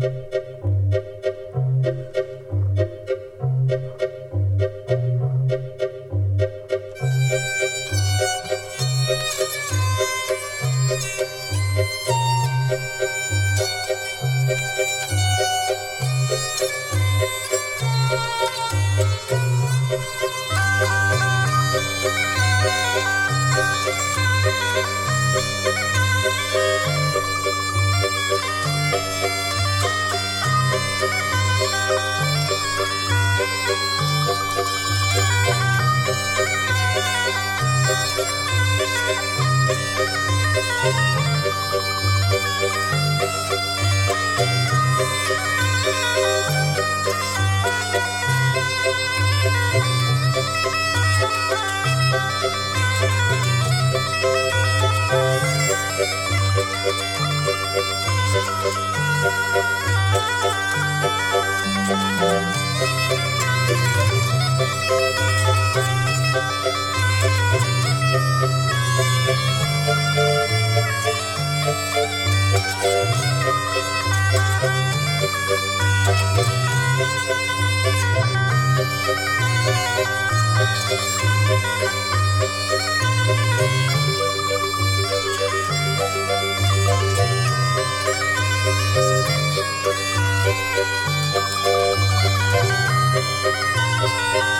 Thank Thank you. Thank you.